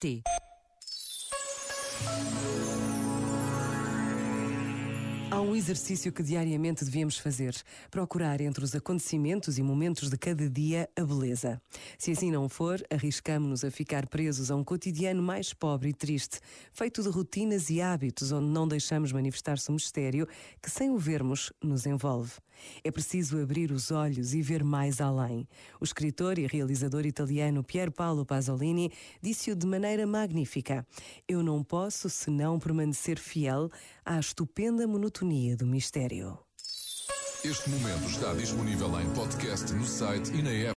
T. Há um exercício que diariamente devíamos fazer: procurar entre os acontecimentos e momentos de cada dia a beleza. Se assim não for, arriscamos-nos a ficar presos a um cotidiano mais pobre e triste, feito de rotinas e hábitos onde não deixamos manifestar-se um mistério que, sem o vermos, nos envolve. É preciso abrir os olhos e ver mais além. O escritor e realizador italiano Pier Paolo Pasolini disse-o de maneira magnífica: Eu não posso senão permanecer fiel à estupenda monotonia do mistério. Este momento está disponível em podcast no site e na app.